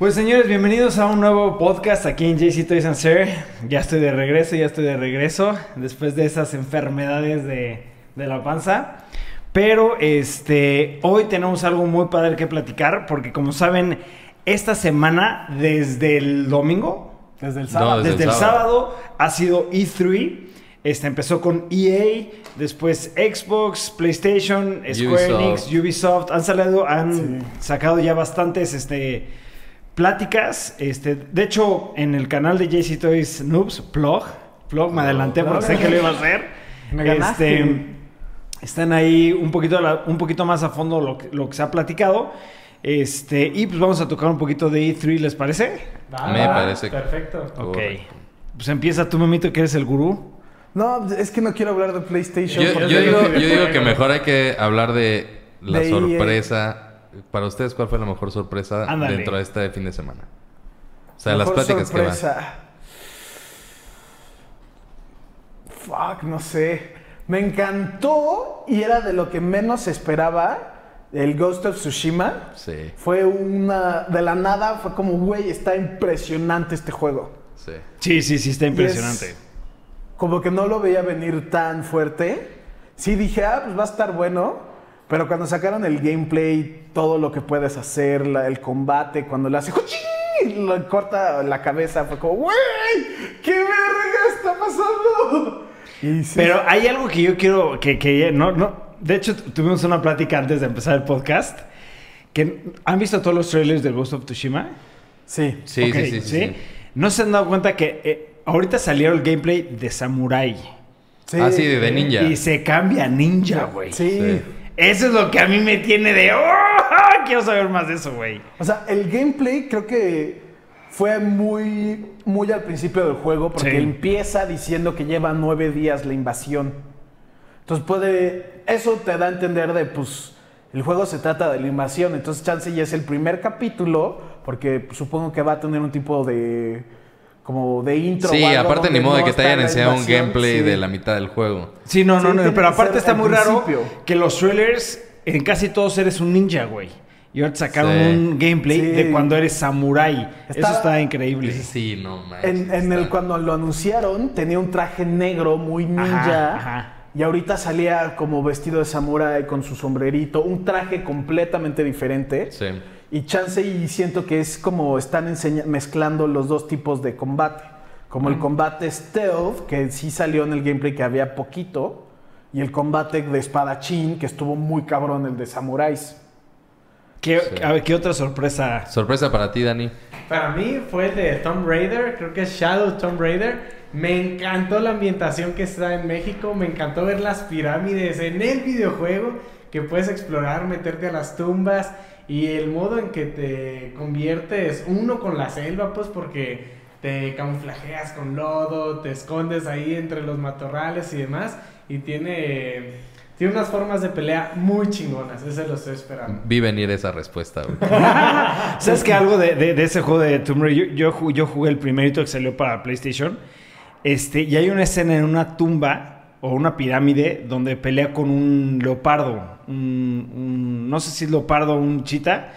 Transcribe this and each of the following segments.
Pues señores, bienvenidos a un nuevo podcast aquí en JC Toys and Sir. Ya estoy de regreso, ya estoy de regreso después de esas enfermedades de, de la panza. Pero este, hoy tenemos algo muy padre que platicar porque como saben, esta semana desde el domingo, Desde el No, sábado. desde desde, el el sábado. sábado ha sido E3. Este empezó con EA, después Xbox, PlayStation, Square Ubisoft. Enix, Ubisoft. Han salido, han Sí. sacado ya bastantes este, pláticas. Este, de hecho, en el canal de JC Toys Noobs, Plug, Plug, me adelanté porque sé que lo iba a hacer. Me ganaste. Este, están ahí un poquito, la- un poquito más a fondo lo, que- lo que se ha platicado. Este, y pues vamos a tocar un poquito de E3, ¿les parece? Me parece Perfecto. Ok. Correcto. Pues empieza tú, Memito, que eres el gurú. No, es que no quiero hablar de PlayStation. Yo, yo digo, yo digo que mejor hay que hablar de la De EA. sorpresa. Para ustedes, ¿cuál fue la mejor sorpresa Ándale. dentro de este fin de semana? O sea, las Mejor pláticas que van. sorpresa. Fuck, no sé. Me encantó y era de lo que menos esperaba. El Ghost of Tsushima. Sí, Fue una. De la nada, fue como, güey, está impresionante este juego. sí. Sí, sí, sí, está impresionante. es como que no lo veía venir tan fuerte. Sí dije, ah, pues va a estar bueno. Pero cuando sacaron el gameplay, todo lo que puedes hacer, la- el combate, cuando le hace le corta la cabeza, fue como, güey, ¿qué verga está pasando? Y sí, Pero hay algo que yo quiero que, que no, no. De hecho, tuvimos una plática antes de empezar el podcast. Que, ¿Han visto todos los trailers de Ghost of Tsushima? sí. Sí, Ok, sí, sí, sí, sí. ¿No se han dado cuenta que eh, ahorita salieron el gameplay de Samurai? sí. Ah, sí, de, de ninja. Y se cambia a ninja, güey. Sí. Eso es lo que a mí me tiene de... ¡Oh! Quiero saber más de eso, güey. O sea, el gameplay creo que fue muy, muy al principio del juego porque Sí. empieza diciendo que lleva nueve días la invasión. Entonces puede, eso te da a entender de, pues, el juego se trata de la invasión. Entonces chance ya es el primer capítulo porque supongo que va a tener un tipo de, como de intro. Sí, o algo aparte ni modo de no que te hayan la enseñado un gameplay Sí. de la mitad del juego. Sí, no, Sí, no, no. Pero aparte está muy raro que los trailers, en casi todos eres un ninja, güey. Y ahora sacaron Sí. un gameplay Sí. de cuando eres samurai. Eso Está- increíble. Sí, no manches. En, en el cuando lo anunciaron tenía un traje negro muy ninja. Ajá, ajá. Y ahorita salía como vestido de samurái con su sombrerito, un traje completamente diferente. Sí. Y chance y siento que es como están mezclando los dos tipos de combate. Como el combate stealth, que sí salió en el gameplay que había poquito, y el combate de espadachín, que estuvo muy cabrón, el de samuráis. ¿Qué, Sí. a ver, ¿qué otra sorpresa? Sorpresa para ti, Dani. Para mí fue el de Tomb Raider, creo que es Shadow Tomb Raider. Me encantó la ambientación que está en México, me encantó ver las pirámides en el videojuego, que puedes explorar, meterte a las tumbas y el modo en que te conviertes uno con la selva, pues porque te camuflajeas con lodo, te escondes ahí entre los matorrales y demás y tiene tiene unas formas de pelea muy chingonas, ese lo estoy esperando. Vi venir esa respuesta, güey. ¿Sabes que algo de, de- de ese juego de Tomb Raider? Yo, yo jugué el primerito que salió para PlayStation. Este, y hay una escena en una tumba o una pirámide donde pelea con un leopardo. Un, un- no sé si es leopardo o un chita.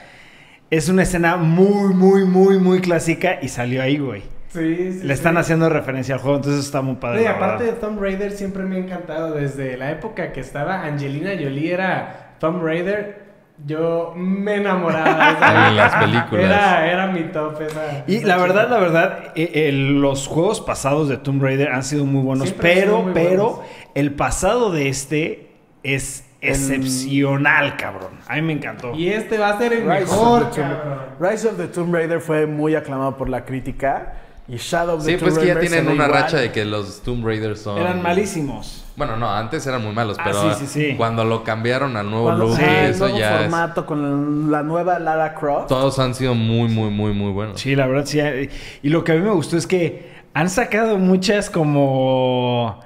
Es una escena muy, muy, muy, muy clásica y salió ahí, güey. Sí, sí, Le están sí. haciendo referencia al juego, entonces está muy padre. Aparte de. Tomb Raider siempre me ha encantado desde la época que estaba Angelina Jolie era Tomb Raider yo me enamoraba de las películas. era, era mi top esa, Y esa la chica. verdad, la verdad, eh, el- los juegos pasados de Tomb Raider han sido muy buenos, Siempre pero, muy pero buenos. el pasado de este es excepcional, cabrón. A mí me encantó. y este va a ser el Rise mejor of, cabrón. Rise of the Tomb Raider fue muy aclamado por la crítica. Y Shadow of the Sí, Tomb pues que ya tienen una igual. racha de que los Tomb Raiders son... Eran malísimos. Bueno, no, antes eran muy malos, Ah, pero sí, sí, sí. cuando lo cambiaron al nuevo Cuando- look y el eso nuevo ya es- formato con la nueva Lara Croft. Todos han sido muy, muy, muy, muy buenos. Sí, la verdad, sí. eh, Y lo que a mí me gustó es que han sacado muchas como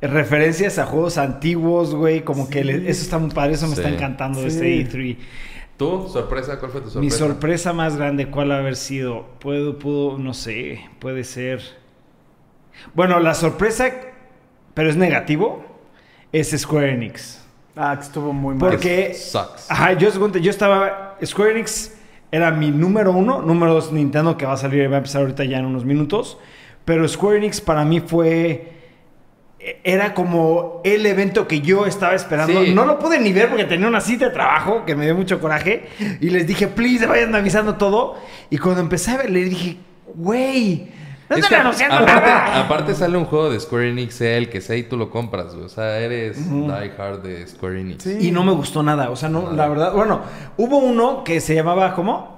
referencias a juegos antiguos, güey. Como que le- eso está muy padre, eso me Sí. está encantando de Sí. este E3. ¿Tú? ¿Sorpresa? ¿Cuál fue tu sorpresa? Mi sorpresa más grande, ¿cuál haber sido? Puedo, puedo, no sé, puede ser. Bueno, la sorpresa, pero es negativo, es Square Enix. Ah, que estuvo muy mal. Porque, Sucks. ajá, yo, yo estaba, Square Enix era mi número uno. Número dos, Nintendo, que va a salir, va a empezar ahorita ya en unos minutos. Pero Square Enix para mí fue... Era como el evento que yo estaba esperando. Sí. No lo pude ni ver porque tenía una cita de trabajo que me dio mucho coraje. Y les dije, please, vayan avisando todo. Y cuando empecé a ver, le dije, güey, no Es están que anunciando aparte, nada. aparte sale un juego de Square Enix, el que sea, y tú lo compras, güey. O sea, eres die hard de Square Enix. Sí. Y no me gustó nada. O sea, no, la verdad. Bueno, hubo uno que se llamaba, ¿cómo?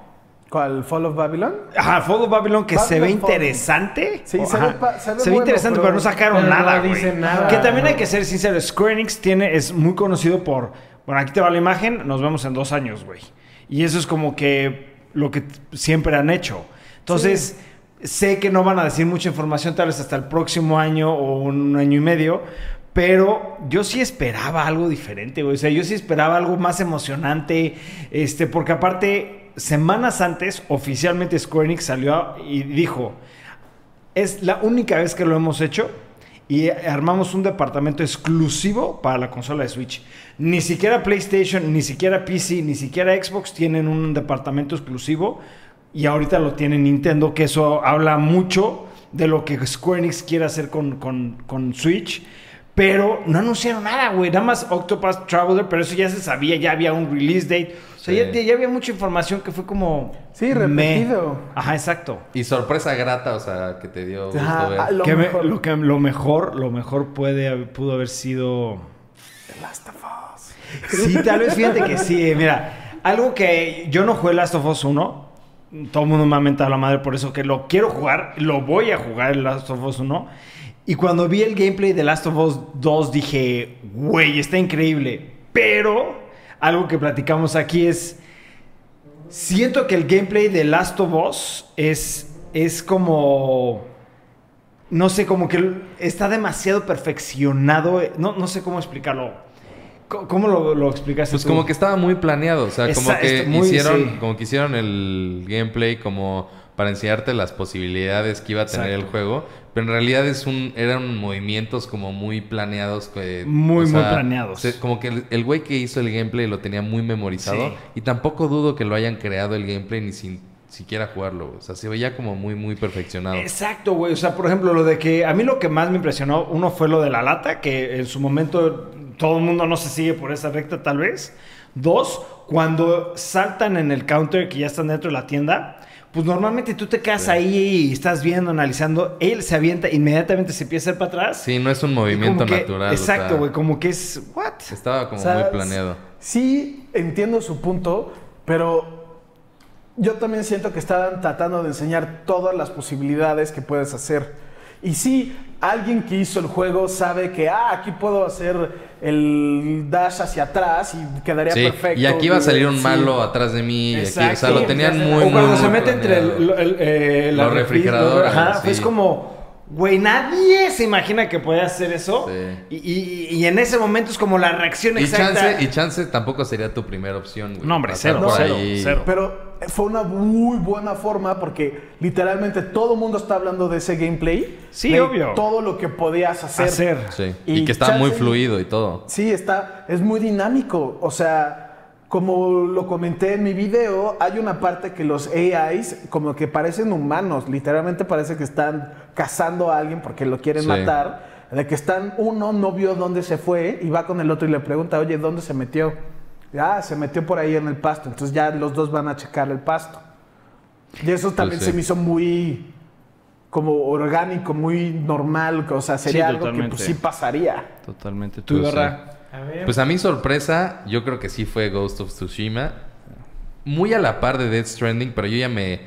¿Cuál? ¿Fall of Babylon? Ajá, Fall of Babylon, que se ve interesante. Sí, se ve se ve ve bueno, interesante, pero, pero- no sacaron pero no nada, güey. dicen nada. Que también hay que ser sincero. Square Enix tiene, es muy conocido por. Bueno, aquí te va la imagen, nos vemos en dos años, güey. Y eso es como que lo que siempre han hecho. Entonces, sé que no van a decir mucha información, tal vez hasta el próximo año o un año y medio. Pero yo sí esperaba algo diferente, güey. O sea, yo sí esperaba algo más emocionante. Este, porque aparte, semanas antes, oficialmente Square Enix salió y dijo: Es la única vez que lo hemos hecho. Y armamos un departamento exclusivo para la consola de Switch. Ni siquiera PlayStation, ni siquiera PC, ni siquiera Xbox tienen un departamento exclusivo. Y ahorita lo tiene Nintendo, que eso habla mucho de lo que Square Enix quiere hacer con, con- con Switch. Pero no anunciaron nada, güey. Nada más Octopath Traveler, pero eso ya se sabía, ya había un release date. O sea, Sí. ya, ya había mucha información que fue como... Sí, repetido. Ajá, exacto. Y sorpresa grata, o sea, que te dio gusto ver. ah, Lo que me- mejor. lo, que, lo mejor, lo mejor puede, haber- pudo haber sido... The Last of Us. Sí, tal vez fíjate que sí. Mira, algo que yo no jugué Last of Us 1. Todo el mundo me ha mentado la madre por eso que lo quiero jugar. Lo voy a jugar el Last of Us 1. Y cuando vi el gameplay de Last of Us 2 dije, güey, está increíble. Pero algo que platicamos aquí es... Siento que el gameplay de Last of Us es, es como... No sé, como que está demasiado perfeccionado. No, no sé cómo explicarlo. ¿Cómo lo, lo explicaste Pues tú? como que estaba muy planeado, o sea, como que muy- hicieron, sí. como que hicieron el gameplay como para enseñarte las posibilidades que iba a tener el juego, pero en realidad es un, eran movimientos como muy planeados, que, Muy, muy planeados. se- como que el, el güey que hizo el gameplay lo tenía muy memorizado Sí. y tampoco dudo que lo hayan creado el gameplay ni sin siquiera jugarlo, o sea, se veía como muy muy perfeccionado. Exacto, güey. O sea, por ejemplo, lo de que a mí lo que más me impresionó, uno fue lo de la lata, que en su momento todo el mundo no se sigue por esa recta, tal vez. Dos, cuando saltan en el counter, que ya están dentro de la tienda, pues normalmente tú te quedas Sí. ahí y estás viendo, analizando. Él se avienta, inmediatamente se empieza a ir para atrás. Sí, no es un movimiento que- natural. o Exacto, sea, güey. Como que es. ¿What? Estaba como O sea, muy planeado. Sí, entiendo su punto, pero yo también siento que estaban tratando de enseñar todas las posibilidades que puedes hacer. Y sí, alguien que hizo el juego sabe que, ah, aquí puedo hacer el dash hacia atrás y quedaría Sí, perfecto. y aquí va a salir un Sí. malo atrás de mí. y aquí, o sea, Exacto. lo tenían Sí, muy, o cuando muy, se muy mete entre el, planeado. el- eh, Los Ajá, es como, güey, nadie se imagina que puede hacer eso. Sí. Y, y- y en ese momento es como la reacción Y exacta. chance, y chance tampoco sería tu primera opción, güey. No, hombre, cero, por cero, cero. Pero fue una muy buena forma porque literalmente todo el mundo está hablando de ese gameplay. Sí, de obvio. Todo lo que podías hacer. hacer. Sí. Y Y, que estaba muy fluido y todo. Sí, está, es muy dinámico. O sea, como lo comenté en mi video, hay una parte que los AIs como que parecen humanos. Literalmente parece que están cazando a alguien porque lo quieren Sí. matar. De que están, uno no vio dónde se fue y va con el otro y le pregunta, oye, ¿dónde se metió? Ah, se metió por ahí en el pasto. Entonces ya los dos van a checar el pasto. Y eso también sí. se me hizo muy como orgánico, muy normal. O sea, sería Sí, algo que pues, sí pasaría. Totalmente. Tú, Pues, Ibarra. Pues a mi sorpresa, yo creo que sí fue Ghost of Tsushima. Muy a la par de Death Stranding, pero yo ya me.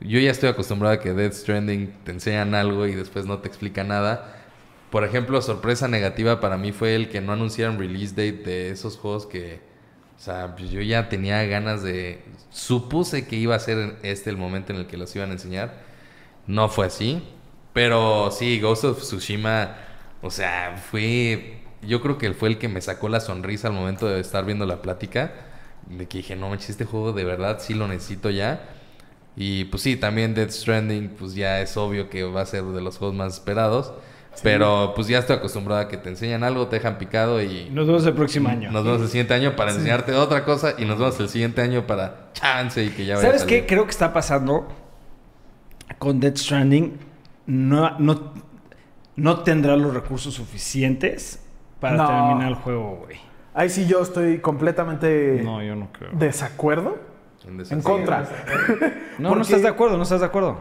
Yo ya estoy acostumbrado a que Death Stranding te enseñan algo y después no te explica nada. Por ejemplo, sorpresa negativa para mí fue el que no anunciaron release date de esos juegos que. O sea, pues yo ya tenía ganas de. Supuse que iba a ser este el momento en el que los iban a enseñar. No fue así. Pero sí, Ghost of Tsushima. O sea, fue. Yo creo que fue el que me sacó la sonrisa al momento de estar viendo la plática. De que dije, no manches, este juego de verdad sí lo necesito ya. Y pues sí, también Death Stranding, pues ya es obvio que va a ser de los juegos más esperados. Pero pues ya estoy acostumbrado a que te enseñan algo, te dejan picado y Nos vemos el próximo año. nos vemos el siguiente año para enseñarte otra cosa y nos vemos el siguiente año para chance y que ya vaya a ¿Sabes qué? Creo que está pasando con Dead Stranding. No, no, no tendrá los recursos suficientes para No. terminar el juego, güey. Ahí sí yo estoy completamente No, yo no creo. desacuerdo. En contra. No, Porque- no estás de acuerdo, no estás de acuerdo.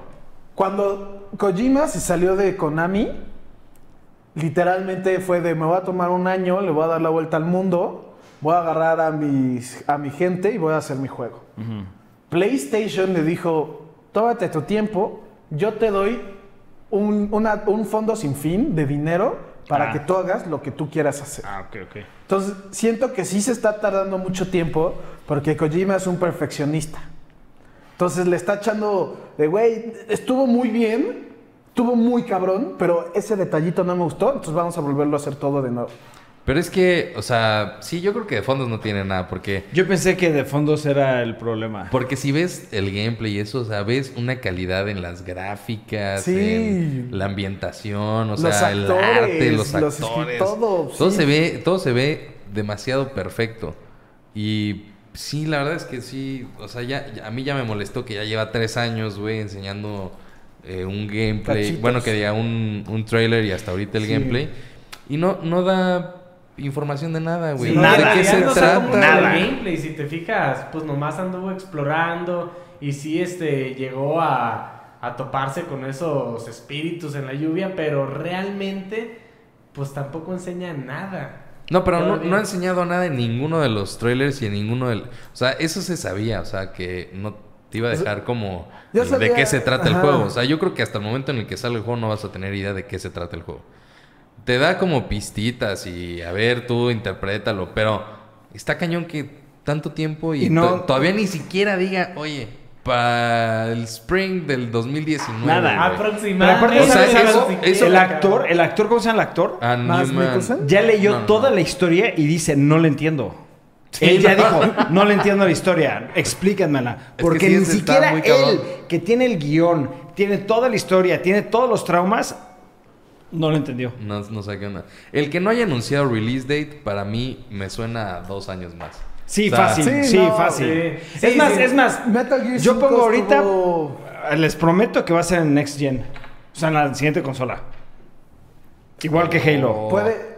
Cuando Kojima se salió de Konami, literalmente fue de me voy a tomar un año, le voy a dar la vuelta al mundo, voy a agarrar a, mis, a mi gente y voy a hacer mi juego. PlayStation le dijo, tómate tu tiempo, yo te doy un, una- un fondo sin fin de dinero para Ah. que tú hagas lo que tú quieras hacer. Ah, ok, ok. Entonces, siento que sí se está tardando mucho tiempo porque Kojima es un perfeccionista. Entonces le está echando de, güey, estuvo muy bien, estuvo muy cabrón, pero ese detallito no me gustó, entonces vamos a volverlo a hacer todo de nuevo. Pero es que, o sea, sí, yo creo que de fondos no tiene nada, porque Yo pensé que de fondos era el problema. Porque si ves el gameplay y eso, o sea, ves una calidad en las gráficas, Sí. en la ambientación, o Los sea, el arte, los actores. todo, se ve, todo se ve demasiado perfecto. Y sí, la verdad es que sí, o sea, ya, ya- a mí ya me molestó que ya lleva tres años, güey, enseñando eh, un gameplay, Cachitos. bueno, que diga un, un trailer y hasta ahorita el Sí. gameplay. Y no, no da información de nada, güey. Sí, ¿De nada, qué ya se no trata? Nada. el gameplay, si te fijas, pues nomás anduvo explorando y sí este llegó a, a toparse con esos espíritus en la lluvia, pero realmente pues tampoco enseña nada. No, pero no, no ha enseñado nada en ninguno de los trailers y en ninguno del... O sea, eso se sabía, o sea, que no te iba a dejar como Ya de qué se trata el juego. O sea, yo creo que hasta el momento en el que sale el juego no vas a tener idea de qué se trata el juego. Te da como pistitas y a ver, tú interprétalo, pero está cañón que tanto tiempo y, Y no- to- todavía ni siquiera diga, oye, para el spring del 2019. Nada. güey". Aproximadamente. El actor, el actor, ¿cómo se llama el actor? Ah, ¿Más Newman- Nicholson? Ya leyó No, no, toda la historia y dice, no le entiendo. Sí, Él ya no. dijo, no le entiendo la historia, explíquenmela. que Porque sí, ni siquiera él, que tiene el guion, tiene toda la historia, tiene todos los traumas, no lo entendió. No, no sé qué onda. El que no haya anunciado release date, para mí me suena a dos años más. Sí, O sea, fácil, sí, sí, no, fácil. sí. Es Sí, más, sí. es más, Metal Gear yo 5 pongo ahorita, les prometo que va a ser en Next Gen. O sea, en la siguiente consola. Igual que Halo. Oh. Puede...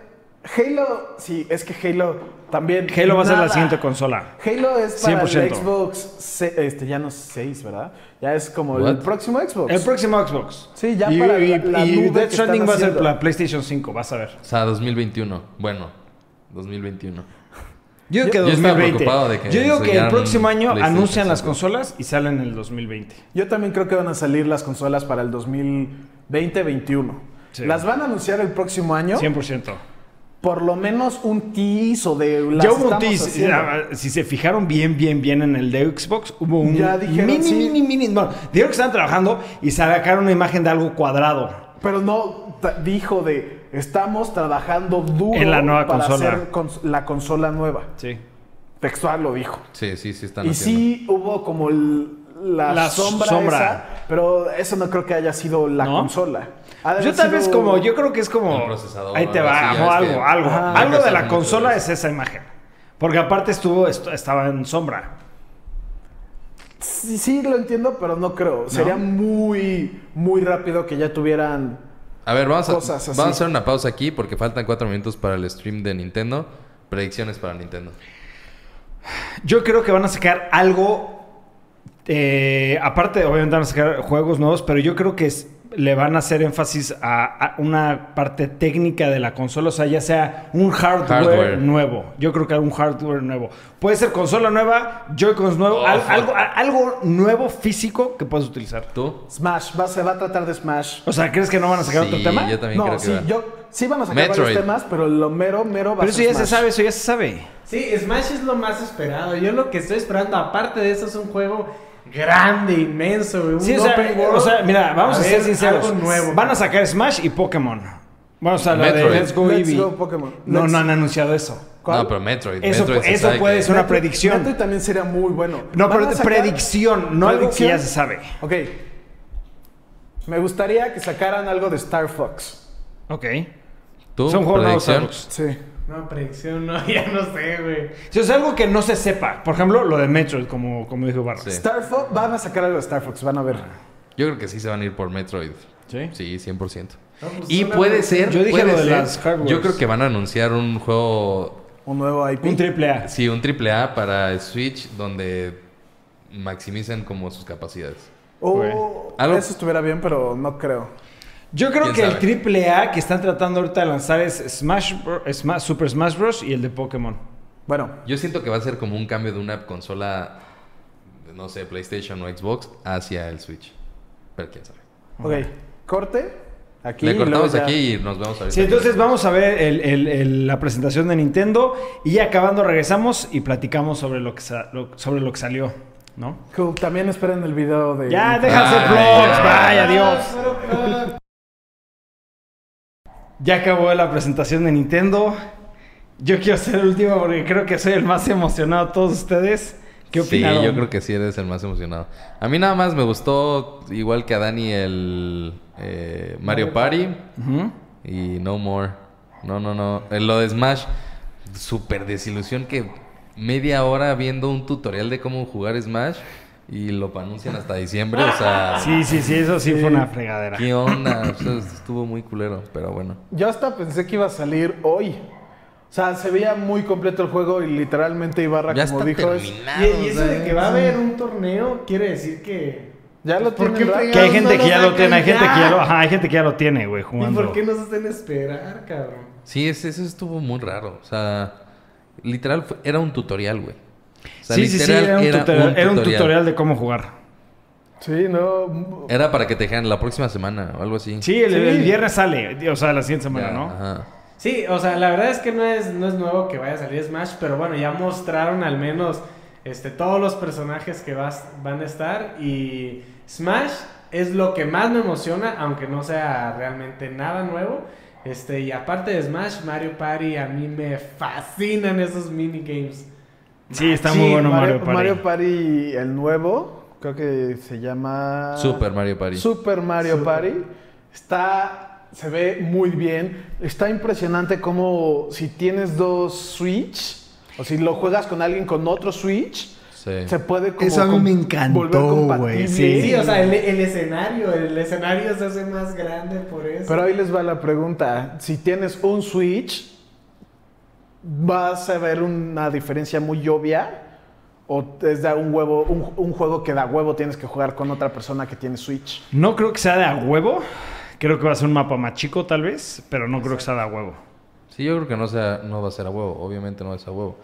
Halo, sí, es que Halo también... Halo va a ser la siguiente consola. Halo es para el 100%. Xbox, se- este, ya no 6, ¿verdad? Ya es como el What? próximo Xbox. El próximo Xbox. Sí, ya y, para y, la- la y nube Death Stranding va a ser la PlayStation 5, vas a ver. O sea, 2021. Bueno, 2021. Yo digo que Yo estaba 2020. preocupado de que Yo digo que el próximo año anuncian las 5. consolas y salen en el 2020. Yo también creo que van a salir las consolas para el 2020-21. Sí. Las van a anunciar el próximo año. 100%. Por lo menos un teaser o de las ya hubo un tease. haciendo. ah, Si se fijaron bien, bien, bien en el de Xbox, hubo un Ya dijeron, mini, sí. mini, mini. Bueno, dijeron que estaban trabajando y sacaron una imagen de algo cuadrado. Pero no dijo de estamos trabajando duro En la nueva para consola. hacer cons- la consola nueva. Sí. Textual lo dijo. Sí, sí, sí están Y haciendo. sí hubo como el- la, La sombra, sombra. esa, pero eso no creo que haya sido la ¿No? consola. Yo tal vez como, yo creo que es como. Procesador, Ahí te algo va, así, ya o ves algo, que- algo. Algo de la consola es esa imagen. Porque aparte estuvo, esto- estaba en sombra. Sí, sí, lo entiendo, pero no creo. Sería muy, muy rápido que ya tuvieran... A ver, vamos a, Cosas así. vamos a hacer una pausa aquí porque faltan cuatro minutos para el stream de Nintendo. Predicciones para Nintendo. Yo creo que van a sacar algo. eh, aparte, obviamente van a sacar juegos nuevos, pero yo creo que es- le van a hacer énfasis a, a una parte técnica de la consola, o sea, ya sea un hardware, Hardware. nuevo. Yo creo que un hardware nuevo. Puede ser consola nueva, Joy-Cons nuevo, Oh, al- algo, a- algo nuevo físico que puedes utilizar. ¿Tú? Smash, va, se va a tratar de Smash. O sea, ¿crees que no van a sacar Sí, otro tema? yo también No, creo que sí, va. yo, sí van a sacar Metroid. varios temas, pero lo mero, mero va Pero a eso ser ya se sabe, eso ya se sabe. Sí, Smash es lo más esperado. Yo lo que estoy esperando, aparte de eso, es un juego grande, inmenso, güey, un Sí, o sea, open world. o sea, mira, vamos a, ver, ser sinceros. Algo nuevo. Van a sacar Smash y Pokémon. Vamos a la de. Let's Go Let's Eevee. go Pokémon. No, Let's- no han anunciado eso. ¿Cuál? No, pero Metroid. Eso Metroid eso puede que- ser una Metroid- predicción. Metroid también sería muy bueno. No, pero a sacar- predicción, no algo que ya se sabe. Ok. Me gustaría que sacaran algo de Star Fox. Ok. ¿Tú? Son juegos. Sí. No, predicción, no, ya no sé, güey. Si es algo que no se sepa. Por ejemplo, lo de Metroid, como, como dijo Barra. Sí. Star Fox, van a sacar algo de Star Fox, van a ver. Yo creo que sí se van a ir por Metroid. ¿Sí? Sí, 100%. No, pues Y puede vez- ser. Yo dije puede lo de ser- las hardwares. Yo creo que van a anunciar un juego. Un nuevo IP. Un triple A. Sí, un AAA para Switch donde maximicen como sus capacidades. Oh, Algo- Eso estuviera bien, pero no creo. Yo creo ¿Quién que el triple A que están tratando ahorita de lanzar es Smash, Bro- Sma- Super Smash Bros. y el de Pokémon. Bueno, Yo siento que va a ser como un cambio de una consola, no sé, PlayStation o Xbox hacia el Switch. Pero quién sabe. ok. Corte. Aquí. Le y luego cortamos ya- aquí y nos vemos ahorita. Sí, entonces vamos a ver el- el- el- la presentación de Nintendo y acabando regresamos y platicamos sobre lo que, lo- sobre lo que salió, ¿no? Cool, También esperen el video de. Ya, Ay, vlogs, Dios. Ah, Ya acabó la presentación de Nintendo. Yo quiero ser el último porque creo que soy el más emocionado de todos ustedes. ¿Qué Sí, opinaron? yo creo que sí eres el más emocionado. A mí nada más me gustó, igual que a Dani, el eh, Mario Party y No More. No, no, no. Eh, Lo de Smash, súper desilusión que media hora viendo un tutorial de cómo jugar Smash y lo anuncian hasta diciembre. O sea, Sí, sí, sí, eso sí, fue una fregadera. ¿qué onda? O sea, estuvo muy culero, pero bueno. Yo hasta pensé que iba a salir hoy. O sea, se veía muy completo el juego y literalmente Ibarra, Ya como dijo, es- terminado. Y, y eso de que va a haber un torneo quiere decir que. ya lo ¿Por tienen. Que hay gente No que ya lo tiene, hay gente que ya lo, ajá, hay gente que ya lo tiene, güey, ¿Y jugando. por qué nos hacen esperar, cabrón? Sí, eso estuvo muy raro. O sea, literal fue- era un tutorial, güey. O sea, sí, sí, sí, era un, tutorial, era un tutorial de cómo jugar. Sí, no. Era para que te dejaran la próxima semana o algo así. Sí, el, Sí. el viernes sale, o sea, la siguiente semana, Ya, ¿no? Ajá. Sí, o sea, la verdad es que no es, no es nuevo que vaya a salir Smash, pero bueno, ya mostraron al menos este, todos los personajes que vas, van a estar y Smash es lo que más me emociona, aunque no sea realmente nada nuevo. Este, y aparte de Smash, Mario Party, a mí me fascinan esos minigames. Sí, está Sí, muy bueno Mario, Party. Mario Party, el nuevo, creo que se llama... Super Mario Party. Super Mario Super. Party. Está, se ve muy bien. Está impresionante como si tienes dos Switch, o si lo juegas con alguien con otro Switch, Sí. se puede como Eso a mí me encantó, güey, sí. Sí, o sea, el, el escenario, el escenario se hace más grande por eso. Pero ahí les va la pregunta. Si tienes un Switch, ¿vas a ver una diferencia muy obvia? ¿O es de un huevo, un, un juego que da huevo tienes que jugar con otra persona que tiene Switch? No creo que sea de a huevo. Creo que va a ser un mapa más chico, tal vez, pero no creo que sea de a huevo. Sí, yo creo que no, sea, no va a ser a huevo. Obviamente no va a ser a huevo.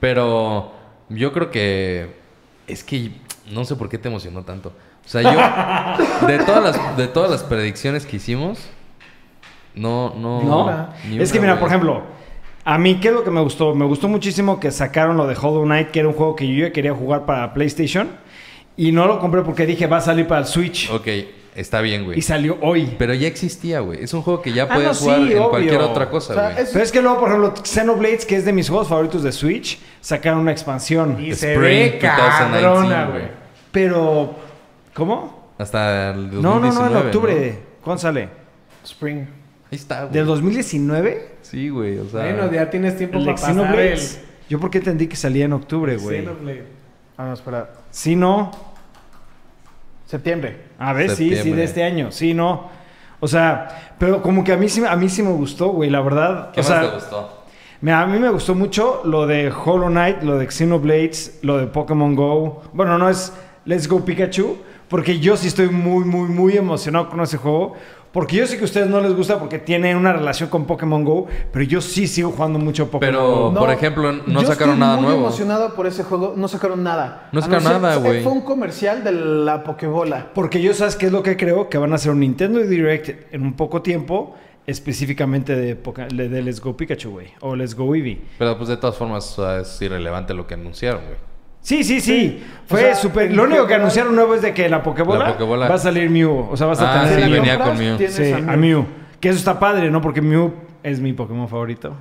Pero yo creo que... Es que no sé por qué te emocionó tanto. O sea, yo... de, todas las, de todas las predicciones que hicimos... No, no... No, ni es que mira, por ejemplo, a mí, ¿qué es lo que me gustó? Me gustó muchísimo que sacaron lo de Hollow Knight, que era un juego que yo ya quería jugar para PlayStation. Y no lo compré porque dije, va a salir para el Switch. Ok, está bien, güey. Y salió hoy. Pero ya existía, güey. Es un juego que ya Ah, puedes no, sí, jugar en obvio. cualquier otra cosa, O sea, güey. es- Pero es que luego, por ejemplo, Xenoblades, que es de mis juegos favoritos de Switch, sacaron una expansión. y se Spring ve 2019, cabrona, güey. güey. Pero, ¿cómo? Hasta el 2019, No, no, no, en octubre. ¿no? ¿Cuándo sale? Spring. Ahí está, güey. ¿Del 2019? Sí, güey. O sea... Bueno, ya tienes tiempo ¿El de para pasar el Xenoblades? Yo porque entendí que salía en octubre, güey. Xenoblade. Ah, no, espera. Sí, no. Septiembre. A ver, sí, sí, Septiembre. de este año. Sí, no. O sea, pero como que a mí sí, a mí sí me gustó, güey, la verdad. ¿Qué o más sea, te gustó? A mí me gustó mucho lo de Hollow Knight, lo de Xenoblades, lo de Pokémon Go. Bueno, no es Let's Go Pikachu, porque yo sí estoy muy, muy, muy emocionado con ese juego. Porque yo sé que a ustedes no les gusta porque tiene una relación con Pokémon Go, pero yo sí sigo jugando mucho Pokémon Pero, Go. por ejemplo, no yo sacaron estoy nada muy nuevo. emocionado por ese juego. No sacaron nada. No sacaron nada, güey. Fue un comercial de la Pokébola. Porque yo sabes qué es lo que creo, que van a hacer un Nintendo Direct en un poco tiempo, específicamente de, de Let's Go Pikachu, güey, o Let's Go Eevee. Pero pues de todas formas o sea, es irrelevante lo que anunciaron, güey. Sí, sí, sí. O Fue sea, súper. Lo único que anunciaron nuevo es de que la Pokébola, La Pokébola- va a salir Mew. O sea, vas a Ah, tener sí, venía con Mew. Sí, a. Mew. Que eso está padre, ¿no? Porque Mew es mi Pokémon favorito.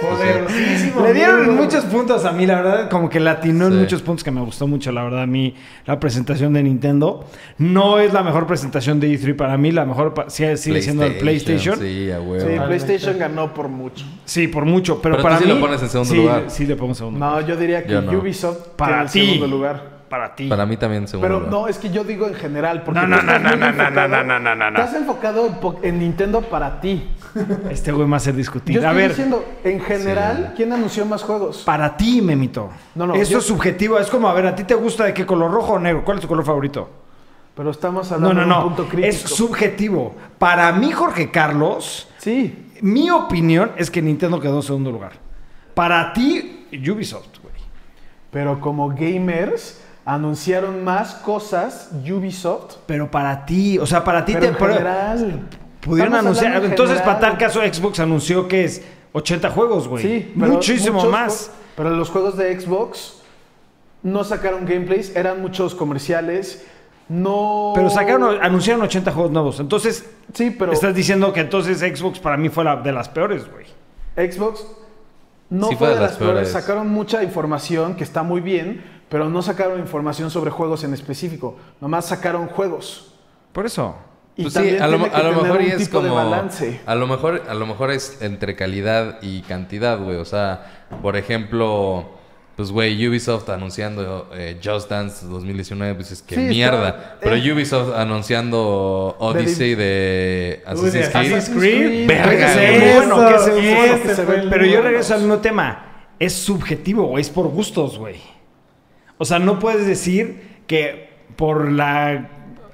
Poderosísimo. Le dieron amigo. muchos puntos a mí, la verdad, como que latinó en Sí. muchos puntos que me gustó mucho, la verdad, a mí la presentación de Nintendo. No es la mejor presentación de E3 para mí, la mejor sigue, siendo el PlayStation. Sí, Sí, a huevo. Sí, Totalmente. PlayStation ganó por mucho. por mucho, pero, Pero tú para sí mí... lo pones en segundo sí, lugar. Sí, le pongo en segundo No, yo diría que Yo no. Ubisoft Para tiene ti. segundo lugar. Para ti. Para mí también segundo Pero no, es que yo digo en general. Porque No, no, no, no, no, no, enfocado- no, no, no, no, no. Estás enfocado en, Nintendo para ti. Este güey me hace Yo discutir. estoy A ver, diciendo, en general, Sí. ¿quién anunció más juegos? para ti, Memito. No, no, Eso yo- es subjetivo. Es como, a ver, ¿a ti te gusta de qué color? ¿Rojo o negro? ¿Cuál es tu color favorito? Pero estamos No, hablando no, de un no. punto crítico. Es subjetivo. Para mí, Jorge Carlos, Sí, mi opinión es que Nintendo quedó en segundo lugar. Para ti, Ubisoft, güey. pero como gamers anunciaron más cosas Ubisoft. Pero para ti, o sea, para ti Pero te en pero general. pudieron anunciar. en Entonces, general. para tal caso, Xbox anunció que es 80 juegos, güey. Sí, pero muchísimo muchos más. Pero los juegos de Xbox no sacaron gameplays, eran muchos comerciales. No. Pero sacaron, anunciaron 80 juegos nuevos. Entonces, Sí, pero estás diciendo que entonces Xbox para mí fue la de las peores, güey. Xbox no Sí fue de las peores. peores. Sacaron mucha información que está muy bien, pero no sacaron información sobre juegos en específico. Nomás sacaron juegos. Por eso. Y Pues también sí, a lo, tiene que a lo tener mejor un es tipo de como. balance. A lo mejor, a lo mejor es entre calidad y cantidad, güey. O sea, por ejemplo, pues güey, Ubisoft anunciando eh, Just Dance 2019, pues es que Sí, está- mierda. Pero eh. Ubisoft anunciando Odyssey de Assassin's Creed. Assassin's Creed. Verga, Eso, que se ve- el Pero yo regreso al mismo tema. Es subjetivo, güey. Es por gustos, güey. O sea, no puedes decir que por la...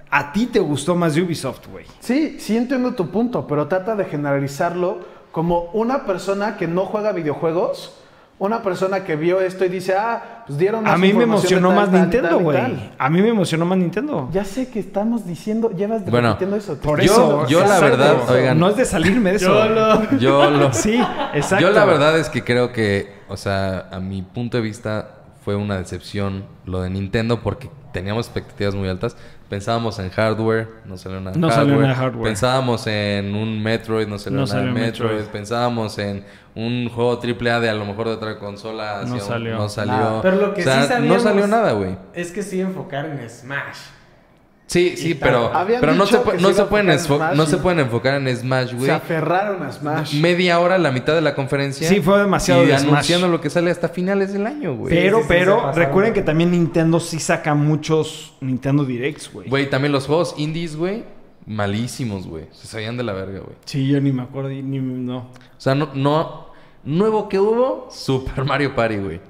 A ti te gustó más Ubisoft, güey. Sí, sí entiendo tu punto, pero trata de generalizarlo como una persona que no juega videojuegos, una persona que vio esto y dice, ah, pues dieron más A mí me emocionó tal, más tal, Nintendo, güey. tal". A mí me emocionó más Nintendo. Ya sé que estamos diciendo, llevas Bueno, repitiendo eso. Por Yo- eso. yo la exacto. verdad, oigan. No es de salirme de eso. Yo lo- Yo lo. Sí, exacto. Yo la verdad es que creo que, o sea, a mi punto de vista fue una decepción lo de Nintendo porque teníamos expectativas muy altas. Pensábamos en hardware, no salió nada No hardware. salió nada de hardware. Pensábamos en un Metroid, no salió No nada de salió Metroid. Metroid. Pensábamos en un juego AAA de a lo mejor de otra consola. No salió. No salió. Nada. Pero lo que O sea, sí sabíamos- No salió nada, güey. Es que sí enfocar en Smash. Sí, sí, pero, pero no, se, no se se pueden, enfocar en esfo- Smash no se pueden enfocar en Smash, Se güey. aferraron a Smash. Media hora, la mitad de la conferencia. Sí, fue demasiado Y de Smash. anunciando lo que sale hasta finales del año, güey. Pero, Sí, sí, sí, pero, se pasaron. recuerden que también Nintendo sí saca muchos Nintendo Directs, güey. Güey, también los juegos indies, güey, malísimos, güey. Se sabían de la verga, güey. Sí, yo ni me acuerdo, y ni, no. O sea, no, no... Nuevo que hubo, Super Mario Party, güey.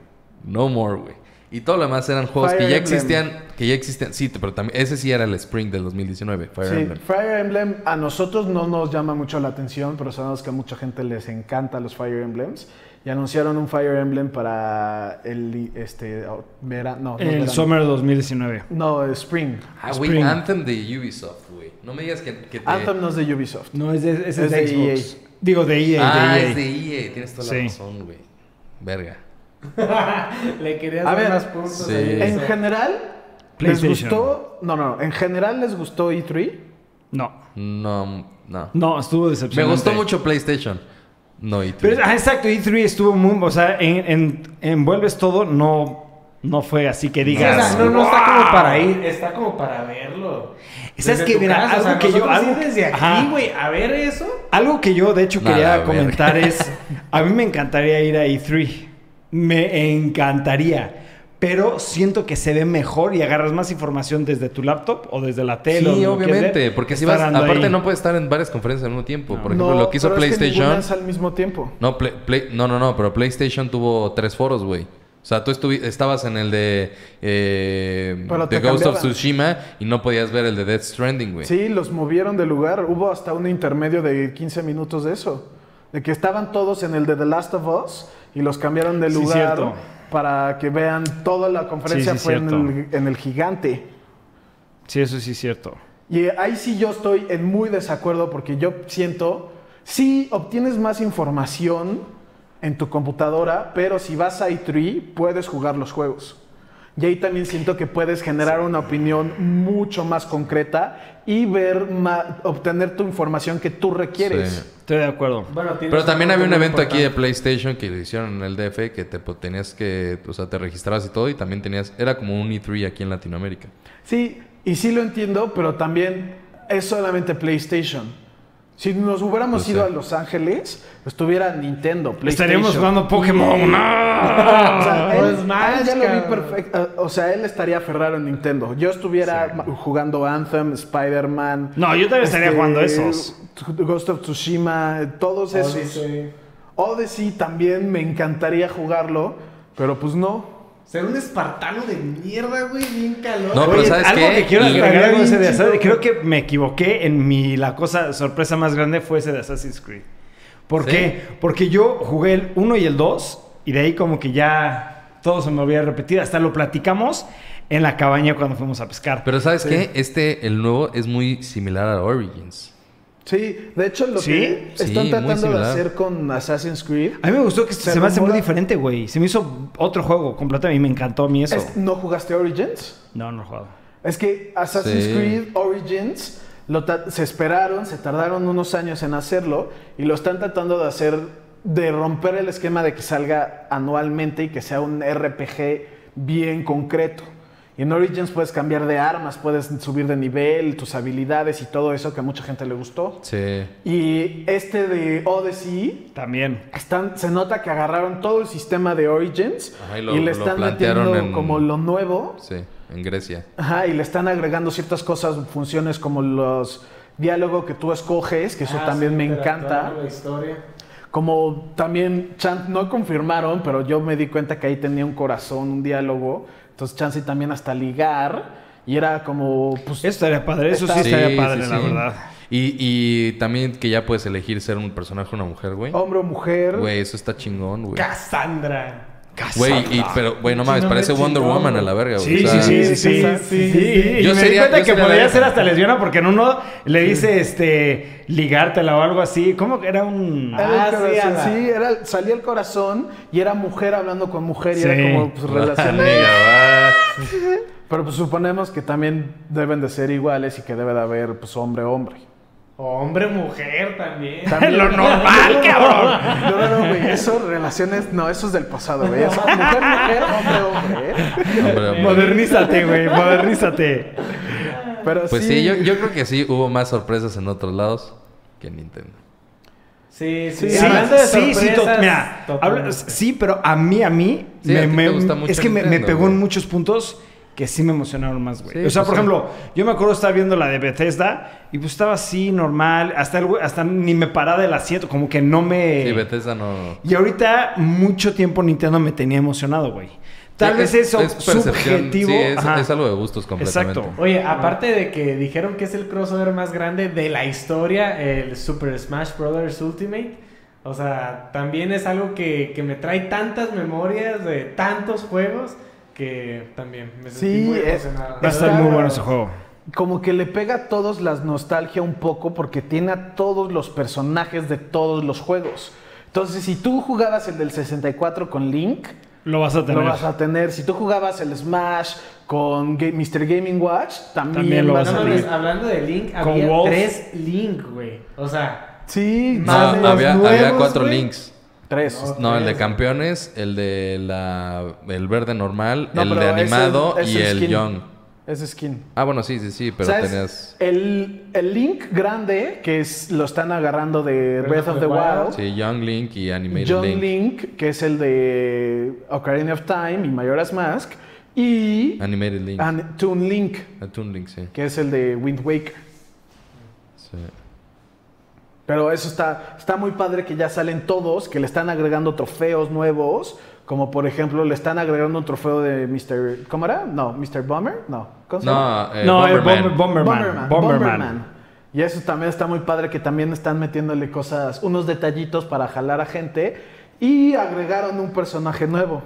No more, güey. Y todo lo demás eran juegos Fire que ya Emblem. existían, que ya existían. Sí, pero también, ese sí era el Spring del 2019, Fire Sí, Emblem. Fire Emblem a nosotros no nos llama mucho la atención, pero sabemos que a mucha gente les encanta los Fire Emblems. Y anunciaron un Fire Emblem para el este verano, no, El verano. Summer 2019. No, Spring. Ah, güey. Anthem de Ubisoft, güey. No me digas que, que te... Anthem no es de Ubisoft. No, es de, ese Es es de, de Xbox. EA. Digo, de EA. Ah, de EA. es de EA. Tienes toda la Sí. razón, güey. Verga. Le querías A dar ver, más puntos. sí. En general, ¿les gustó? No, no, no. En general, ¿les gustó E E3? No. No, no. No, estuvo Me decepcionante. gustó mucho PlayStation. No, y Pero, ah, exacto, E3 estuvo muy... O sea, en, en- envuelves todo, no, no fue así que Sí, o digas... sea, no, no está como para ir, está como para verlo. ¿Sabes tu Mira, casa, algo o sea, que yo- algo que- desde aquí, güey, a ver eso. Algo que yo, de hecho, Nada, quería comentar es... A mí me encantaría ir a E3. Me encantaría. Pero siento que se ve mejor y agarras más información desde tu laptop o desde la tele. Sí, obviamente. ver, Porque si vas... Aparte ahí. no puedes estar en varias conferencias al mismo tiempo. Por ejemplo, no, lo que hizo pero es que PlayStation... es al mismo tiempo. No, Play- Play- no, no, no, pero PlayStation tuvo tres foros, güey. O sea, tú estuvi- estabas en el de eh, The Ghost of. Tsushima y no podías ver el de Death Stranding, güey. Sí, los movieron de lugar. Hubo hasta un intermedio de 15 minutos de eso. De que estaban todos en el de The Last of Us y los cambiaron de lugar para que vean toda la conferencia Sí, sí, fue en el, en el gigante. Sí, eso sí es cierto. Y ahí sí yo estoy en muy desacuerdo porque yo siento, sí obtienes más información en tu computadora, pero si vas a E3 puedes jugar los juegos. Y ahí también siento que puedes generar una opinión mucho más concreta y ver, ma- obtener tu información que tú requieres. Sí. Estoy de acuerdo. Bueno, Pero también había un evento aquí de. PlayStation que lo hicieron en el DF que te pues, tenías que, o sea, te registrabas y todo y también tenías, era como un E3 aquí en Latinoamérica. Sí, y sí lo entiendo, pero también es solamente PlayStation. Si nos hubiéramos ido a Los Ángeles, estuviera Nintendo, PlayStation. Estaríamos jugando Pokémon. ¡No! O sea, O él- ah, ya lo vi cabrón. perfecto. O sea, él estaría aferrado en Nintendo. Yo estuviera jugando Anthem, Spider-Man. No, yo también estaría este, jugando esos. Ghost of Tsushima, todos esos. Odyssey. Odyssey también me encantaría jugarlo, pero pues no. Ser un espartano de mierda, güey, bien calor. No, pero Oye, ¿sabes algo qué? que quiero agregar de ese de Assassin's- Creo que me equivoqué en mi... La cosa, sorpresa más grande fue ese de Assassin's Creed. ¿Por ¿Sí? qué? Porque yo jugué el 1 y el 2 y de ahí como que ya todo se me había repetido. Hasta lo platicamos en la cabaña cuando fuimos a pescar. Pero ¿sabes qué? Este, el nuevo, es muy similar a Origins. Sí, de hecho lo ¿Sí? que están tratando de hacer con Assassin's Creed a mí me gustó que se, Se me hace muy diferente, güey. Se me hizo otro juego completamente y me encantó a mí eso. es- ¿No jugaste Origins? No, no he jugado. Es que Assassin's Sí. Creed Origins lo ta- se esperaron, se tardaron unos años en hacerlo y lo están tratando de hacer, de romper el esquema de que salga anualmente y que sea un RPG bien concreto. Y en Origins puedes cambiar de armas, puedes subir de nivel, tus habilidades y todo eso que a mucha gente le gustó. Sí. Y este de Odyssey, También. están, se nota que agarraron todo el sistema de Origins Ajá, y lo- y le están metiendo en- como lo nuevo Sí, en Grecia. Ajá, y le están agregando ciertas cosas, funciones como los diálogos que tú escoges, que eso Ah, también sí, me encanta. con La historia. Como también, Chan, no confirmaron, pero yo me di cuenta que ahí tenía un corazón, un diálogo. Entonces, Chance también hasta ligar. Y era como, pues, Eso estaría padre. Eso sí estaría padre, sí, la sí. verdad. Y, y también que ya puedes elegir ser un personaje o una mujer, güey. hombre o mujer. Güey, eso está chingón, güey. Cassandra. Güey, y, pero, güey, no mames, parece Wonder Woman a la verga, güey. Sí, O sea, sí, sí, sí, sí, exacto. sí, Sí, sí. Y Yo me sería- di cuenta que la- ser hasta lesbiana porque en uno le dice, este, ligártela o algo así. ¿Cómo que era un...? Ah, sí, era, salía el corazón y era mujer hablando con mujer y Sí. era como pues, va. Pero pues suponemos que también deben de ser iguales y que debe de haber pues hombre-hombre. Hombre, mujer también. También- Lo normal, cabrón. No, no, no, güey. Eso, relaciones, no, eso es del pasado, güey. Eso, mujer, mujer, hombre, hombre. ¿eh? Hombre, hombre. Modernízate, güey, modernízate. Pero Pues sí, sí, yo, yo creo que sí hubo más sorpresas en otros lados que en Nintendo. Sí, sí. Sí, Sí, Hablando de sí, sí, to- mira, sí, pero a mí, a mí, Sí, a ti te gusta mucho es que me, me pegó güey. en muchos puntos que sí me emocionaron más, güey. Sí, o sea, pues por sí. ejemplo, yo me acuerdo estar viendo la de Bethesda y pues estaba así, normal, hasta, el güey- hasta ni me paraba del asiento, como que no me... Sí, Bethesda no... y ahorita mucho tiempo Nintendo me tenía emocionado, güey. Tal Sí, vez eso percepción, subjetivo. Sí, es, es algo de gustos completamente. Exacto. Oye, aparte de que dijeron que es el crossover más grande de la historia, el Super Smash Bros. Ultimate. O sea, también es algo que, que me trae tantas memorias de tantos juegos que también me sentí Sí, muy es- emocionado. Va a estar muy bueno ese juego. como que le pega a todos las nostalgia un poco porque tiene a todos los personajes de todos los juegos. Entonces, si tú jugabas el del 64 con Link, Lo vas a tener. lo vas a tener. Si tú jugabas el Smash con Ga- Mr. Gaming Watch, también, También lo vas No a tener. hablando de Link, había tres Link, güey. O sea, Sí, No, Más los había, nuevos, había cuatro links. Tres. No, el de campeones, el de la el verde normal, No, el de es animado es y el skin. young. Es skin. Ah, bueno, sí, sí, sí, pero ¿Sabes? tenías El, el Link grande, que es lo están agarrando de Breath, of the Wild. sí, young Link y animated John Link. Link. que es el de Ocarina of Time y Majora's Mask. Y Animated Link. An- Toon Link, Ah, Toon Link, sí. que es el de Wind Waker. sí. Pero eso está, está muy padre que ya salen todos, que le están agregando trofeos nuevos. Como por ejemplo, le están agregando un trofeo de Mr. ¿Cómo era? No, Mr. Bomber. No. ¿Cómo se llama? No, eh, no, el Bomberman. Bomber- Bomberman. Bomberman. Bomberman. Bomberman. Y eso también está muy padre que también están metiéndole cosas, unos detallitos para jalar a gente. Y agregaron un personaje nuevo,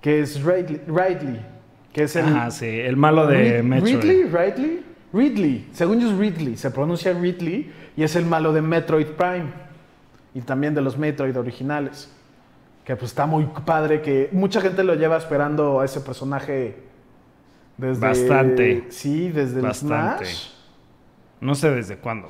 que es Ridley, Ridley que es el... Ah, sí, el malo de Rid- Metroid. Ridley, Ridley, Ridley. Según yo es Ridley, se pronuncia Ridley y es el malo de Metroid Prime y también de los Metroid originales. Que pues está muy padre que mucha gente lo lleva esperando a ese personaje Desde, Bastante. Sí, desde Bastante. el Smash. No sé desde cuándo.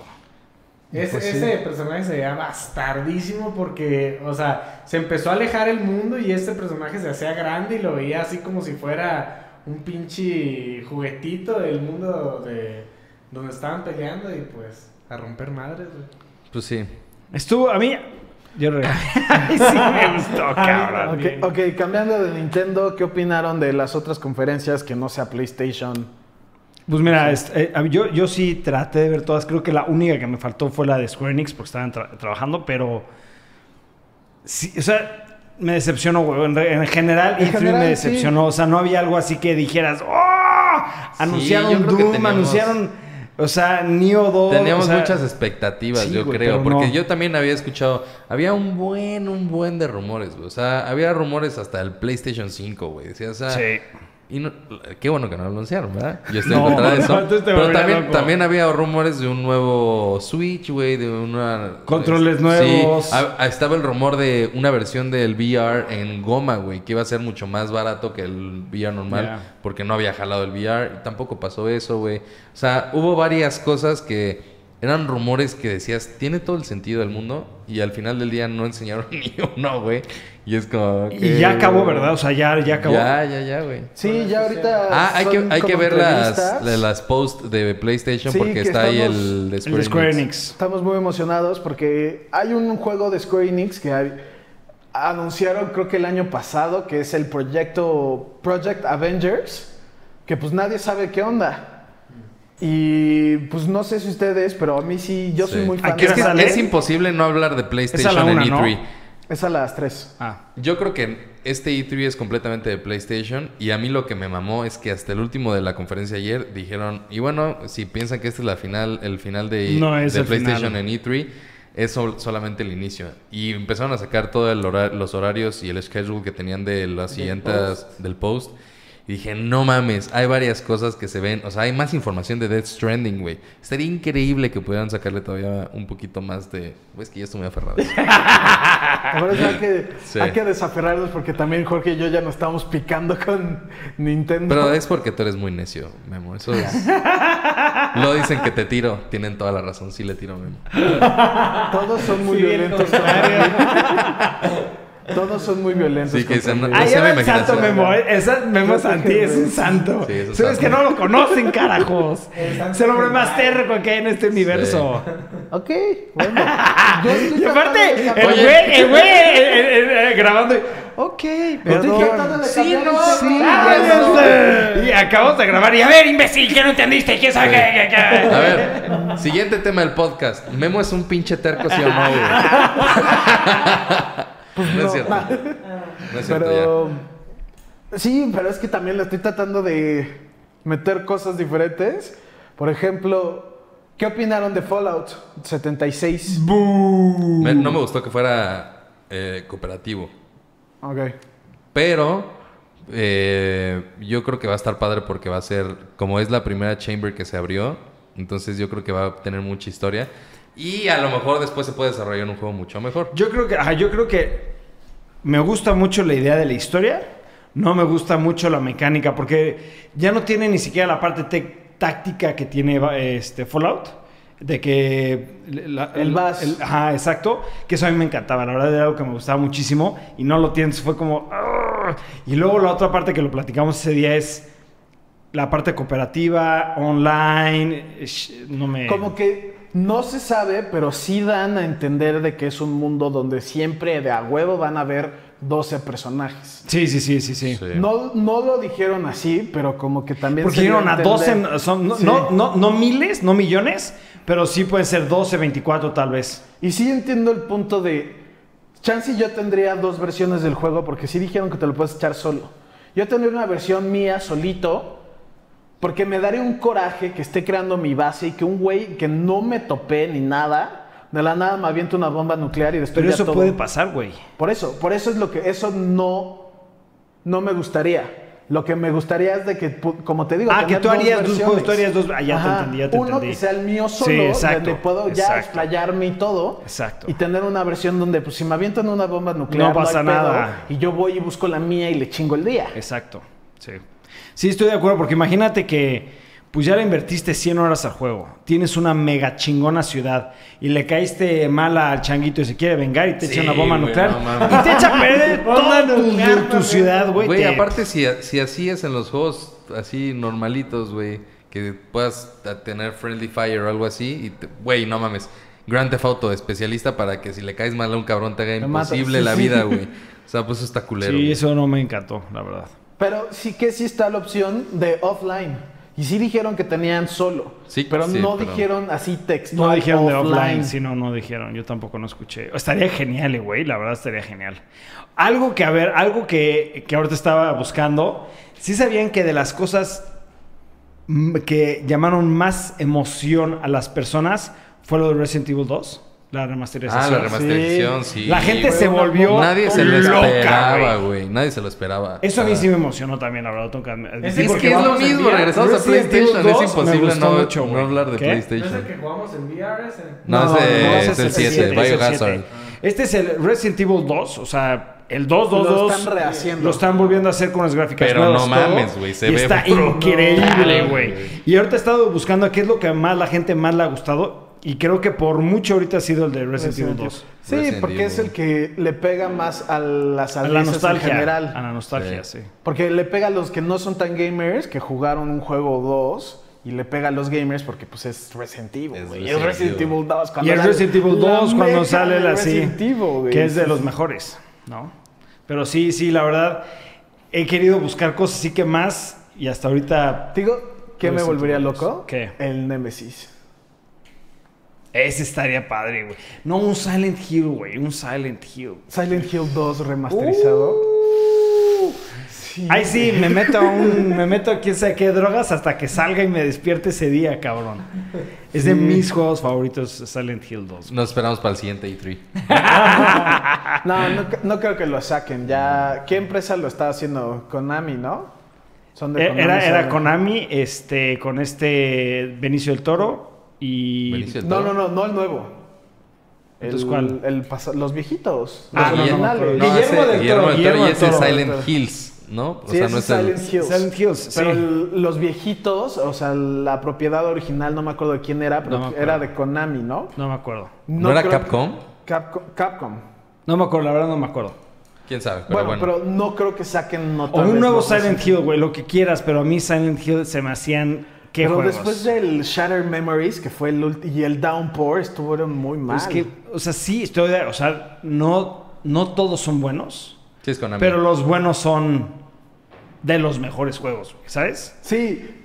Ese, Pues sí. ese personaje se veía bastardísimo porque, o sea, se empezó a alejar el mundo y este personaje se hacía grande y lo veía así como si fuera un pinche juguetito del mundo de donde estaban peleando y pues a romper madres, güey. Pues sí. Estuvo, a mí. Yo re- Ay, sí me gustó, cabrón. Ok, cambiando de Nintendo, ¿qué opinaron de las otras conferencias que no sea PlayStation? Pues mira, es- eh, yo, yo sí traté de ver todas. Creo que la única que me faltó fue la de Square Enix porque estaban tra- trabajando, pero. Sí, o sea, me decepcionó, güey. En, general, En E3 general, me sí. decepcionó. O sea, no había algo así que dijeras, ¡Oh! Anunciaron que Doom, teníamos- anunciaron. O sea, Neo 2. Teníamos o sea, muchas expectativas, sí, yo güey, creo. Porque no. yo también había escuchado. Había un buen, un buen de rumores, güey. O sea, había rumores hasta el PlayStation 5, güey. O sea. Sí. Y no- qué bueno que no lo anunciaron, ¿verdad? Yo estoy No, en contra de eso. Pero también, loco. también había rumores de un nuevo Switch, güey, de una... Controles Sí, nuevos. ah, ah, estaba el rumor de una versión del VR en goma, güey, que iba a ser mucho más barato que el VR normal, porque no había jalado el VR. Y tampoco pasó eso, güey. O sea, hubo varias cosas que eran rumores que decías, tiene todo el sentido del mundo, y al final del día no enseñaron ni uno, güey. Y es como... Y ya acabó, ¿verdad? O sea, ya, ya acabó. Ya, ya, ya, güey. Sí, ya ahorita. Ah, hay que, hay que ver las, las posts de PlayStation Sí, porque que está ahí el de El Square, de Square Enix. Enix. Estamos muy emocionados porque hay un juego de Square Enix que hay- anunciaron creo que el año pasado que es el proyecto Project Avengers que pues nadie sabe qué onda. Y pues no sé si ustedes, pero a mí sí, yo soy muy ¿A fan qué Es de que es imposible no hablar de PlayStation la en una, ¿no? E3. Es a las 3. Ah. Yo creo que este E3 es completamente de PlayStation y a mí lo que me mamó es que hasta el último de la conferencia ayer dijeron, y bueno, si piensan que este es la final, el final de, No es de el PlayStation final. en E3, es sol- solamente el inicio. Y empezaron a sacar todos los horarios y el schedule que tenían de las siguientes del post. Y dije, no mames, hay varias cosas que se ven. O sea, hay más información de Death Stranding, güey. Estaría increíble que pudieran sacarle todavía un poquito más de. Pues que ya estoy muy aferrado. Por eso hay que, Sí. hay que desaferrarnos porque también Jorge y yo ya nos estamos picando con Nintendo. Pero es porque tú eres muy necio, Memo. Eso es. Lo dicen que te tiro. Tienen toda la razón. Sí le tiro, Memo. Todos son muy Sí, violentos. Todos son muy violentos. Sí, que dicen, mí. no- Ahí va el santo. Memo. Esa Memo Santi es un santo. Sí, es un Sabes santo. que no lo conocen, carajos. Es el hombre más terco que hay en este universo. Ok, bueno. Y aparte, el güey, el güey grabando. y, Ok, perdón. Sí, no, sí, Ya sé. Y acabamos de grabar. Y a ver, imbécil, que no entendiste. ¿Quién sabe qué, qué, qué? A ver, siguiente tema del podcast. Memo es un pinche terco, ¿sí o no, güey? no, es cierto. No es cierto, Pero. Sí, pero es que también le estoy tratando de meter cosas diferentes. Por ejemplo, ¿qué opinaron de Fallout 76? ya. Me- no me gustó que fuera eh, cooperativo. Ok. Pero eh, yo creo que va a estar padre porque va a ser, como es la primera chamber que se abrió, entonces yo creo que va a tener mucha historia. Y a lo mejor después se puede desarrollar un juego mucho mejor. Yo creo que, ajá, yo creo que me gusta mucho la idea de la historia. No me gusta mucho la mecánica porque ya no tiene ni siquiera la parte táctica que tiene este Fallout. De que... la- El el- ajá, exacto. Que eso a mí me encantaba. La verdad era algo que me gustaba muchísimo. Y no lo tienes. Fue como... "Arr". Y luego la otra parte que lo platicamos ese día es... La parte cooperativa, online... sh- No me... Como que no se sabe, pero sí dan a entender de que es un mundo donde siempre de a huevo van a haber 12 personajes. Sí, sí, sí, sí, sí. No, no lo dijeron así, pero como que también Porque dieron a entender. 12, son, no, Sí. no, no, no miles, no millones, pero sí pueden ser 12, 24 tal vez. Y sí entiendo el punto de. Chance y yo tendría dos versiones del juego porque sí dijeron que te lo puedes echar solo. Yo tendría una versión mía solito porque me daría un coraje que esté creando mi base y que un güey que no me topé ni nada, de la nada me avienta una bomba nuclear y Pero destruya eso todo. puede pasar, güey. Por eso, por eso es lo que. Eso no. No me gustaría. Lo que me gustaría es de que, como te digo, Ah, que tú harías dos versiones. juegos, tú harías dos- ah, ya te entendí, ya te Uno entendí. que sea el mío solo, Sí, exacto, donde puedo ya exacto. explayarme y todo. Exacto. Y tener una versión donde, pues, si me avientan una bomba nuclear, No pasa hay pedo, nada. Y yo voy y busco la mía y le chingo el día. Exacto, sí. Sí, estoy de acuerdo, porque imagínate que pues ya le invertiste 100 horas al juego, tienes una mega chingona ciudad y le caíste mal al changuito y se quiere vengar y te Sí, echa una bomba güey, nuclear no y te echa a perder toda tu, nuclear, tu ciudad, güey. Güey, te- aparte si, si así es en los juegos así normalitos, güey, que puedas a- tener friendly fire o algo así, y te- güey, no mames. Grand Theft Auto especialista para que si le caes mal a un cabrón te haga imposible sí, la vida, güey. O sea, pues eso está culero. Sí, güey. eso no me encantó, la verdad. Pero sí que sí está la opción de offline. Y sí dijeron que tenían solo. Sí, pero sí, no pero- dijeron así textual. No dijeron de offline. offline, sí, no, no dijeron. Yo tampoco no escuché. Estaría genial, eh, güey, la verdad estaría genial. Algo que, a ver, algo que, que ahorita estaba buscando. Sí sabían que de las cosas mm, que llamaron más emoción a las personas fue lo de Resident Evil 2, la remasterización. Ah, la remasterización, sí. La gente güey. se volvió Nadie se lo loca, esperaba, güey. Nadie se lo esperaba. Eso a mí sí me emocionó también, la verdad. tengo Es Es que es lo mismo, regresamos a PlayStation. 2 Es imposible no, mucho, no hablar de ¿Qué? ¿No es PlayStation. el que jugamos en VR ese? No, No, ese no, es ese el 7, ese es el Biohazard. 7. Este es el Resident Evil 2, o sea, el 2, 2, Lo 2. están rehaciendo. Lo están volviendo a hacer con las gráficas Pero nuevas, no mames, güey, se y ve está increíble, güey. güey. Y ahorita he estado buscando qué es lo que más la gente más le ha gustado y creo que por mucho ahorita ha sido el de Resident Evil 2. Sí, Resident porque es el que le pega más a las A la nostalgia, en general. a la nostalgia, sí. Porque le pega a los que no son tan gamers, que jugaron un juego 2, y le pega a los gamers porque pues es Resident Evil, Es güey. Resident Es Resident Evil. Evil 2. Y cuando el la- Resident Evil la 2 cuando sale la así, Resident Evil, güey. que es de los mejores, ¿no? Pero sí, sí, la verdad he querido buscar cosas así que más y hasta ahorita Digo, ¿qué me volvería loco? ¿Qué? El Nemesis. Ese estaría padre, güey. No un Silent Hill, güey, un Silent Hill. Silent Hill 2 remasterizado. Uh. Sí. Ahí sí, me meto a un, me meto a quién sabe qué drogas hasta que salga y me despierte ese día, cabrón. Es de Sí. mis juegos favoritos, Silent Hill 2. Nos esperamos para el siguiente E E3. No, no, no creo que lo saquen. Ya, ¿qué empresa lo está haciendo? Konami, ¿no? Son de Eh, Konami, Era, era. Konami, este, con este Benicio del Toro y... Benicio del No, Toro. no, no, no el nuevo. Entonces, El- ¿cuál? el los viejitos. Ah, los no, originales. Guillermo ese- del Guillermo Toro, del Toro Guillermo y ese Toro. Silent Hills, ¿no? O Sí, sea, no es es el... Silent Hills. Silent Hills, Pero el- los viejitos, o sea, la propiedad original, no me acuerdo de quién era, pero No me acuerdo. era de Konami, ¿no? No me acuerdo. ¿No era creo- Capcom? Capcom. Capcom. No me acuerdo, la verdad no me acuerdo. ¿Quién sabe? Pero Bueno, bueno. pero no creo que saquen O otra un vez nuevo los Silent Hill, güey, lo que quieras, pero a mí Silent Hill se me hacían... ¿Qué Pero juegos? después del Shattered Memories, que fue el ulti- y el Downpour, estuvieron muy mal. Es que, o sea, sí, estoy de... O sea, no, no todos son buenos, Sí, es Konami. pero los buenos son de los mejores juegos, ¿sabes? Sí,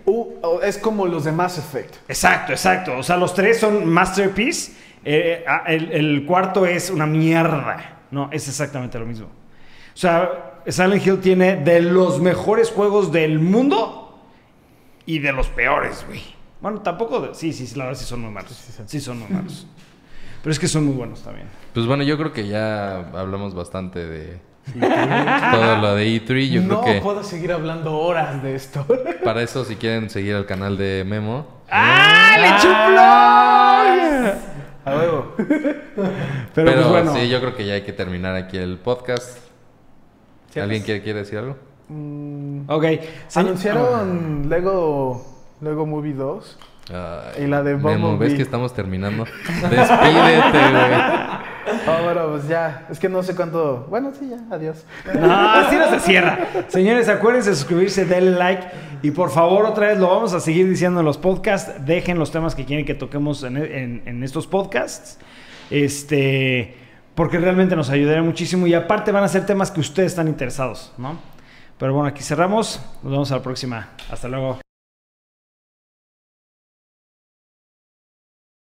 es como los de Mass Effect. Exacto, exacto. O sea, los tres son masterpiece. eh, ah, el, el cuarto es una mierda. No, es exactamente lo mismo. O sea, Silent Hill tiene de los mejores juegos del mundo y de los peores, güey. Bueno, tampoco. de- sí, sí, sí, la verdad sí son muy malos. Sí, son muy malos. Pero es que son muy buenos también. Pues bueno, yo creo que ya hablamos bastante de todo lo de E3. Yo no creo que puedo seguir hablando horas de esto. para eso, si quieren seguir el canal de Memo, ¡Ah! ¡Le blog! A huevo. Pero, Pero, pues bueno. sí, yo creo que ya hay que terminar aquí el podcast. ¿Alguien quiere, quiere decir algo? Ok. Se- Anunciaron Lego, Lego Movie 2. Ay, Y la de Memo, Bumblebee. ves que estamos terminando. Despídete, güey. Ah, bueno, pues ya. Es que no sé cuánto. Bueno, sí, ya. Adiós. No, así no se cierra. Señores, acuérdense de suscribirse, denle like y por favor otra vez lo vamos a seguir diciendo en los podcasts. Dejen los temas que quieren que toquemos en, en- en estos podcasts. Este, porque realmente nos ayudaría muchísimo y aparte van a ser temas que ustedes están interesados, ¿no? Pero bueno, aquí cerramos. Nos vemos a la próxima. Hasta luego.